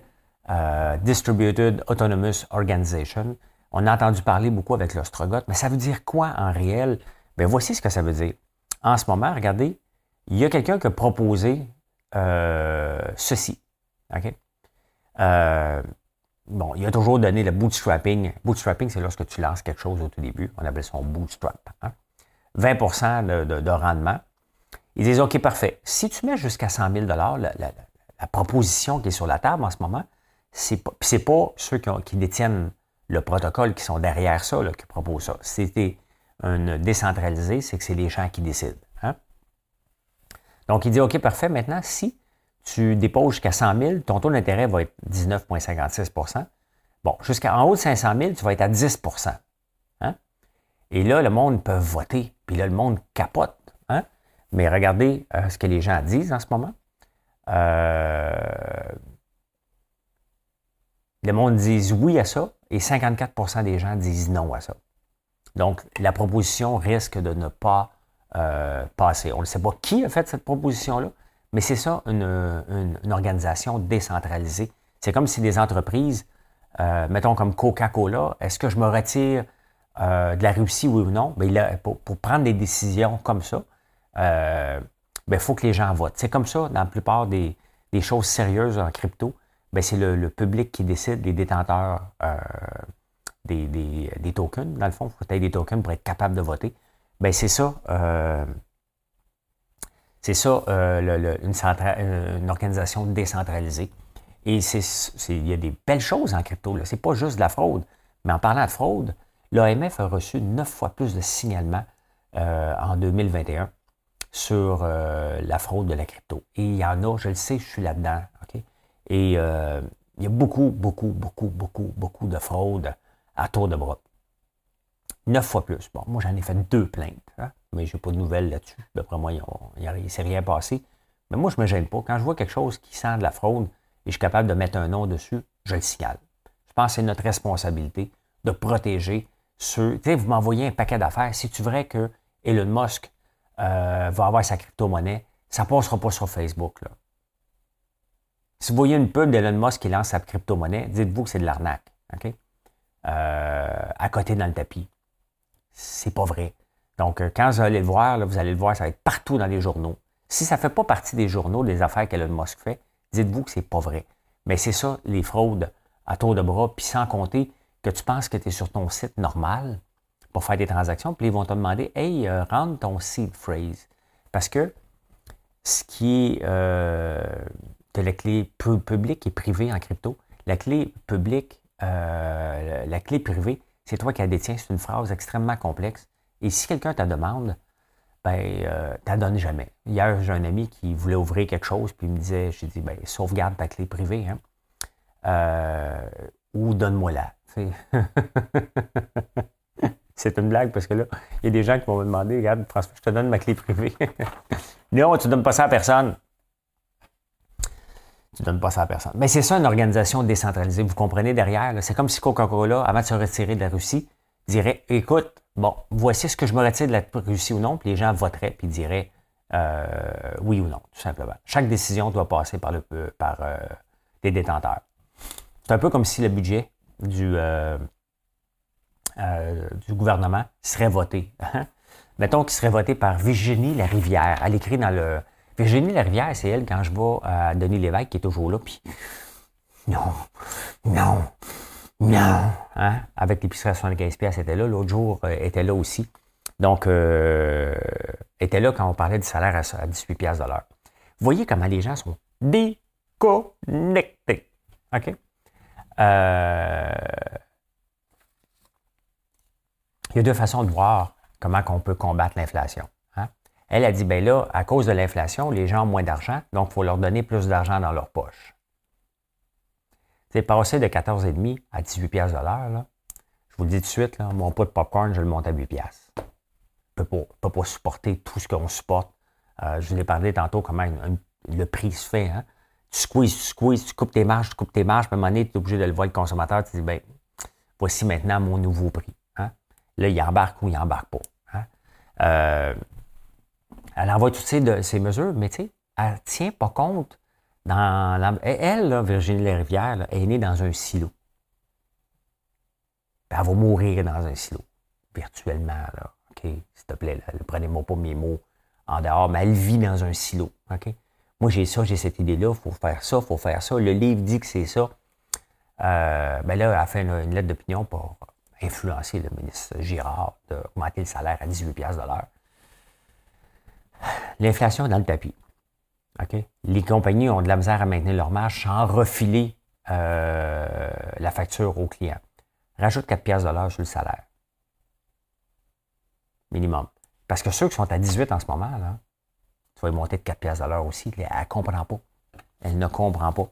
euh, Distributed Autonomous Organization, on a entendu parler beaucoup avec l'ostrogoth, mais ça veut dire quoi en réel? Bien, voici ce que ça veut dire. En ce moment, regardez, il y a quelqu'un qui a proposé euh, ceci. OK? Euh, bon, il a toujours donné le bootstrapping. Bootstrapping, c'est lorsque tu lances quelque chose au tout début. On appelle ça bootstrap. 20% hein. de, rendement. Ils disent, OK, parfait. Si tu mets jusqu'à 100 000 la, la, proposition qui est sur la table en ce moment, c'est pas, pas ceux qui, détiennent le protocole qui sont derrière ça qui proposent ça. C'était un décentralisé, c'est que c'est les gens qui décident. Donc, il dit, OK, parfait, maintenant, si tu déposes jusqu'à 100 000, ton taux d'intérêt va être 19,56% Bon, jusqu'en haut de 500 000, tu vas être à 10% hein? Et là, le monde peut voter, puis là, le monde capote. Hein? Mais regardez euh, ce que les gens disent en ce moment. Euh, le monde dit oui à ça et 54% des gens disent non à ça. Donc, la proposition risque de ne pas euh, On ne sait pas qui a fait cette proposition-là, mais c'est ça, une, organisation décentralisée. C'est comme si des entreprises, euh, mettons comme Coca-Cola, est-ce que je me retire euh, de la Russie, oui ou non? Bien, pour, prendre des décisions comme ça, il ben, faut que les gens votent. C'est comme ça dans la plupart des, choses sérieuses en crypto. Ben, c'est le, public qui décide, les détenteurs des, tokens. Dans le fond, il faut que des tokens pour être capable de voter. Ben c'est ça. Euh, c'est ça, euh, une, organisation décentralisée. Et il y a des belles choses en crypto. Ce n'est pas juste de la fraude. Mais en parlant de fraude, l'AMF a reçu neuf fois plus de signalements euh, en 2021 sur la fraude de la crypto. Et il y en a, je le sais, je suis là-dedans. Et il y a beaucoup, beaucoup, beaucoup, beaucoup, beaucoup de fraude à tour de bras. Neuf fois plus. Bon, moi, j'en ai fait deux plaintes, hein, mais je n'ai pas de nouvelles là-dessus. D'après moi, il ne s'est rien passé. Mais moi, je ne me gêne pas. Quand je vois quelque chose qui sent de la fraude et je suis capable de mettre un nom dessus, je le signale. Je pense que c'est notre responsabilité de protéger ceux. Tu sais, vous m'envoyez un paquet d'affaires. Si tu vrai que Elon Musk euh, va avoir sa crypto-monnaie, ça ne passera pas sur Facebook. Si vous voyez une pub d'Elon Musk qui lance sa crypto-monnaie, dites-vous que c'est de l'arnaque. OK? Euh, à côté dans le tapis c'est pas vrai. Donc, euh, quand vous allez le voir, vous allez le voir, ça va être partout dans les journaux. Si ça ne fait pas partie des journaux, des affaires qu'Elon Musk fait, dites-vous que c'est pas vrai. Mais c'est ça, les fraudes à tour de bras, puis sans compter que tu penses que tu es sur ton site normal pour faire des transactions, puis ils vont te demander Hey, euh, rentre ton seed phrase. Parce que ce qui est euh, de la clé publique et privée en crypto, la clé publique, la clé privée, c'est toi qui la détiens. C'est une phrase extrêmement complexe. Et si quelqu'un te demande, ben, euh, tu donnes jamais. Hier, j'ai un ami qui voulait ouvrir quelque chose, puis il me disait, j'ai dit, ben, sauvegarde ta clé privée, hein, euh, ou donne-moi-la. [laughs] C'est une blague parce que là, il y a des gens qui vont me demander, regarde, François, je te donne ma clé privée. [laughs] non, tu ne donnes pas ça à personne. Tu ne donnes pas ça à personne. Mais c'est ça une organisation décentralisée. Vous comprenez derrière? C'est comme si Coca-Cola, avant de se retirer de la Russie, dirait Écoute, bon, voici ce que je me retire de la Russie ou non, puis les gens voteraient puis diraient euh, oui ou non, tout simplement. Chaque décision doit passer par, le, par euh, détenteurs. C'est un peu comme si le budget du, euh, euh, du gouvernement serait voté. Hein? Mettons qu'il serait voté par Virginie Larivière. Elle écrit dans le. Virginie Larivière, c'est elle quand je vais à Denis Lévesque qui est toujours là. Puis, non, non, non. Hein? Avec l'épicerie à 75 pièces, était là. L'autre jour, euh, était là aussi. Donc, euh, était là quand on parlait du salaire à, 18 pièces de l'heure. Vous voyez comment les gens sont déconnectés. OK? Euh, il y a deux façons de voir comment on peut combattre l'inflation. Elle a dit, ben là, à cause de l'inflation, les gens ont moins d'argent, donc il faut leur donner plus d'argent dans leur poche. C'est passer de 14,5 à 18 pièces de l'heure, je vous le dis tout de suite, mon pot de popcorn, je le monte à 8 pièces. Je ne peux, pas supporter tout ce qu'on supporte. Euh, je vous ai parlé tantôt comment le prix se fait. Hein? Tu squeezes, tu squeezes, tu coupes tes marges, tu coupes tes marges, puis à un moment tu es obligé de le voir le consommateur, tu dis, ben, voici maintenant mon nouveau prix. Hein? Là, il embarque ou il embarque pas. Hein? Euh, elle envoie toutes ces, ces mesures, mais tu sais, elle ne tient pas compte dans elle, Virginie Larivière, est née dans un silo. elle va mourir dans un silo, virtuellement. Là. OK? S'il te plaît, prenez-moi pas mes mots en dehors, mais elle vit dans un silo. Moi, j'ai ça, j'ai cette idée-là, il faut faire ça, il faut faire ça. Le livre dit que c'est ça. Euh, ben là, elle a fait une, lettre d'opinion pour influencer le ministre Girard d'augmenter le salaire à 18 de l'heure. L'inflation est dans le tapis. Les compagnies ont de la misère à maintenir leur marge sans refiler euh, la facture au client. Rajoute 4 pièces sur le salaire. Minimum. Parce que ceux qui sont à 18 en ce moment, là, tu vas y monter de 4 pièces aussi. Elle ne comprend pas. Elle ne comprend pas.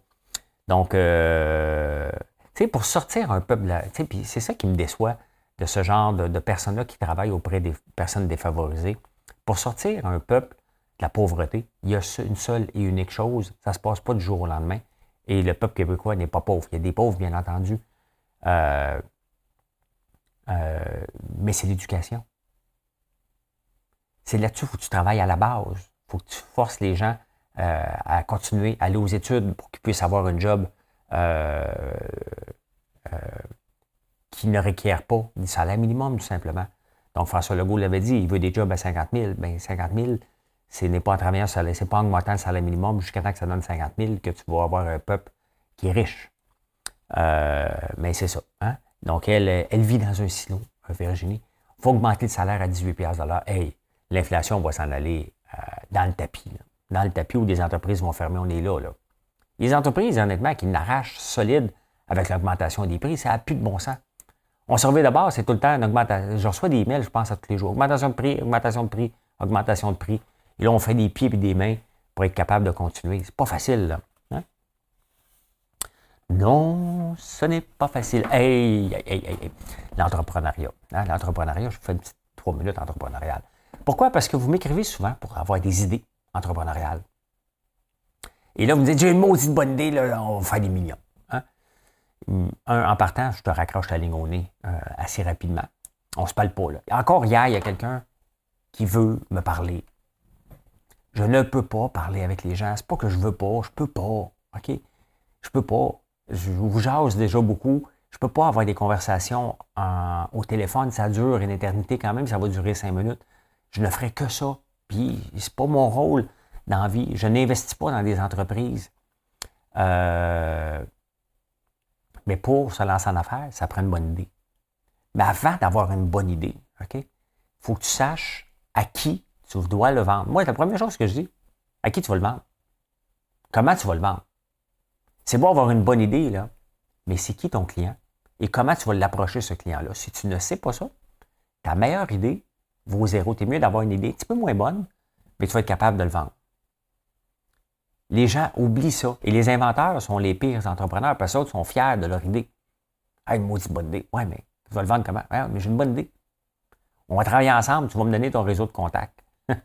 Donc, euh, tu sais, pour sortir un peuple, puis c'est ça qui me déçoit de ce genre de personnes-là qui travaillent auprès des personnes défavorisées. Pour sortir un peuple la pauvreté. Il y a une seule et unique chose, ça ne se passe pas du jour au lendemain. Et le peuple québécois n'est pas pauvre. Il y a des pauvres, bien entendu. Euh, euh, mais c'est l'éducation. C'est là-dessus qu'il faut que tu travailles à la base. Il faut que tu forces les gens euh, à continuer, à aller aux études pour qu'ils puissent avoir un job qui ne requiert pas du salaire minimum, tout simplement. Donc, François Legault l'avait dit, il veut des jobs à 50 000. Bien, 50 000, ce n'est pas en travaillant salaire, c'est pas en augmentant le salaire minimum jusqu'à temps que ça donne 50 000 que tu vas avoir un peuple qui est riche. Euh, mais c'est ça. Hein? Donc, elle, vit dans un silo, Virginie. Il faut augmenter le salaire à 18 de Hey, l'inflation va s'en aller euh, dans le tapis. Dans le tapis où des entreprises vont fermer, on est là. là. Les entreprises, honnêtement, qui n'arrachent solide avec l'augmentation des prix, ça n'a plus de bon sens. On surveille d'abord, c'est tout le temps une augmentation. Je reçois des emails, je pense, à tous les jours. Augmentation de prix, augmentation de prix, augmentation de prix. Et là, on fait des pieds et des mains pour être capable de continuer. C'est pas facile, là. Hein? Non, ce n'est pas facile. Hey, hey, hey, hey. L'entrepreneuriat. Hein? L'entrepreneuriat, je fais une petite trois minutes entrepreneuriale. Pourquoi? Parce que vous m'écrivez souvent pour avoir des idées entrepreneuriales. Et là, vous me dites, j'ai une maudite bonne idée, là, on va faire des millions. Un, en partant, je te raccroche la ligne au nez euh, assez rapidement. On se parle pas. Là. Encore hier, il y a quelqu'un qui veut me parler je ne peux pas parler avec les gens. C'est pas que je veux pas, je peux pas. OK? Je peux pas. Je vous jase déjà beaucoup. Je peux pas avoir des conversations au téléphone. Ça dure une éternité quand même. Ça va durer cinq minutes. Je ne ferai que ça. Puis, c'est pas mon rôle dans la vie. Je n'investis pas dans des entreprises. Euh, mais pour se lancer en affaires, ça prend une bonne idée. Mais avant d'avoir une bonne idée? Il faut que tu saches à qui tu dois le vendre. Moi, la première chose que je dis, à qui tu vas le vendre? Comment tu vas le vendre? C'est beau avoir une bonne idée, là, mais c'est qui ton client? Et comment tu vas l'approcher, ce client-là? Si tu ne sais pas ça, ta meilleure idée vaut zéro. Tu es mieux d'avoir une idée un petit peu moins bonne, mais tu vas être capable de le vendre. Les gens oublient ça. Et les inventeurs sont les pires entrepreneurs parce qu'ils sont fiers de leur idée. Ah, une maudite bonne idée. Ouais, mais tu vas le vendre comment? mais j'ai une bonne idée. On va travailler ensemble, tu vas me donner ton réseau de contacts. [laughs]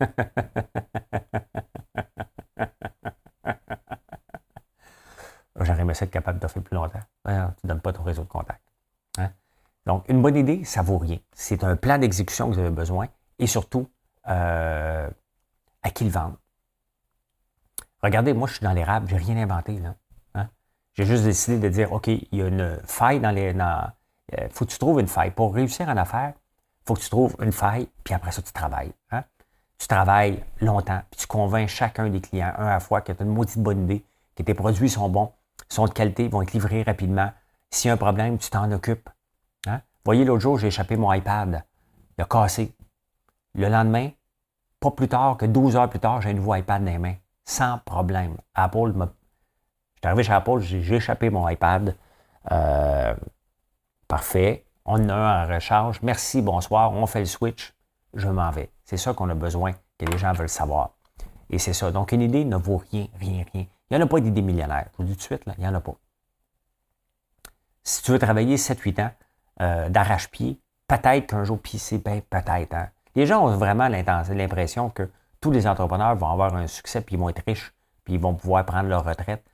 J'aurais aimé être capable de faire plus longtemps. tu ne donnes pas ton réseau de contact. Hein? Donc, une bonne idée, ça vaut rien. C'est un plan d'exécution que vous avez besoin et surtout, euh, à qui le vendre? Regardez, moi, je suis dans l'érable, je n'ai rien inventé. Là. Hein? J'ai juste décidé de dire, OK, il y a une faille dans les... Il euh, faut que tu trouves une faille. Pour réussir en affaires, faut que tu trouves une faille, puis après ça, tu travailles. Hein? Tu travailles longtemps, puis tu convaincs chacun des clients, un à la fois, que tu as une maudite bonne idée, que tes produits sont bons, sont de qualité, vont être livrés rapidement. S'il y a un problème, tu t'en occupes. Hein? voyez, l'autre jour, j'ai échappé mon iPad. Il a cassé. Le lendemain, pas plus tard que 12 heures plus tard, j'ai un nouveau iPad dans les mains. Sans problème. Apple m'a. suis arrivé chez Apple, j'ai échappé mon iPad. Euh, parfait. On a un en recharge. Merci, bonsoir. On fait le switch. Je m'en vais. C'est ça qu'on a besoin, que les gens veulent savoir. Et c'est ça. Donc, une idée ne vaut rien, rien, rien. Il n'y en a pas d'idée millionnaire. Je vous dis tout de suite, là, il n'y en a pas. Si tu veux travailler 7-8 ans euh, d'arrache-pied, peut-être qu'un jour, puis c'est ben, peut-être. Hein. Les gens ont vraiment l'impression que tous les entrepreneurs vont avoir un succès, puis ils vont être riches, puis ils vont pouvoir prendre leur retraite.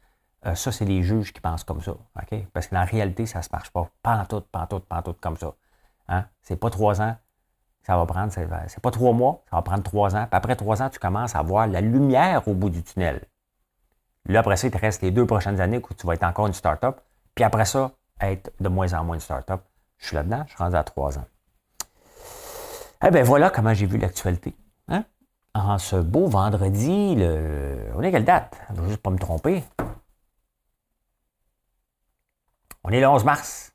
Euh, ça, c'est les juges qui pensent comme ça. Parce que la réalité, ça ne se marche pas. Pas en tout, pas tout, pas en tout comme ça. Hein? C'est pas trois ans, ça va prendre, c'est pas trois mois, ça va prendre trois ans. Puis après trois ans, tu commences à voir la lumière au bout du tunnel. Là, après ça, il te reste les deux prochaines années où tu vas être encore une start-up. Puis après ça, être de moins en moins une start-up. Je suis là-dedans, je suis rendu à trois ans. Eh bien, voilà comment j'ai vu l'actualité. Hein? En ce beau vendredi, le... on est quelle date? Je ne veux juste pas me tromper. On est le 11 mars.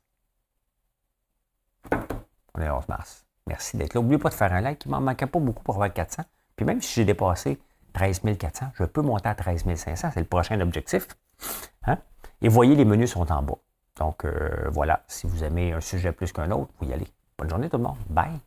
On est le 11 mars. Merci d'être là. N'oubliez pas de faire un like. Il m'en manquait pas beaucoup pour avoir 400. Puis même si j'ai dépassé 13 400, je peux monter à 13 500. C'est le prochain objectif. Hein? Et voyez, les menus sont en bas. Donc euh, voilà, si vous aimez un sujet plus qu'un autre, vous y allez. Bonne journée tout le monde. Bye.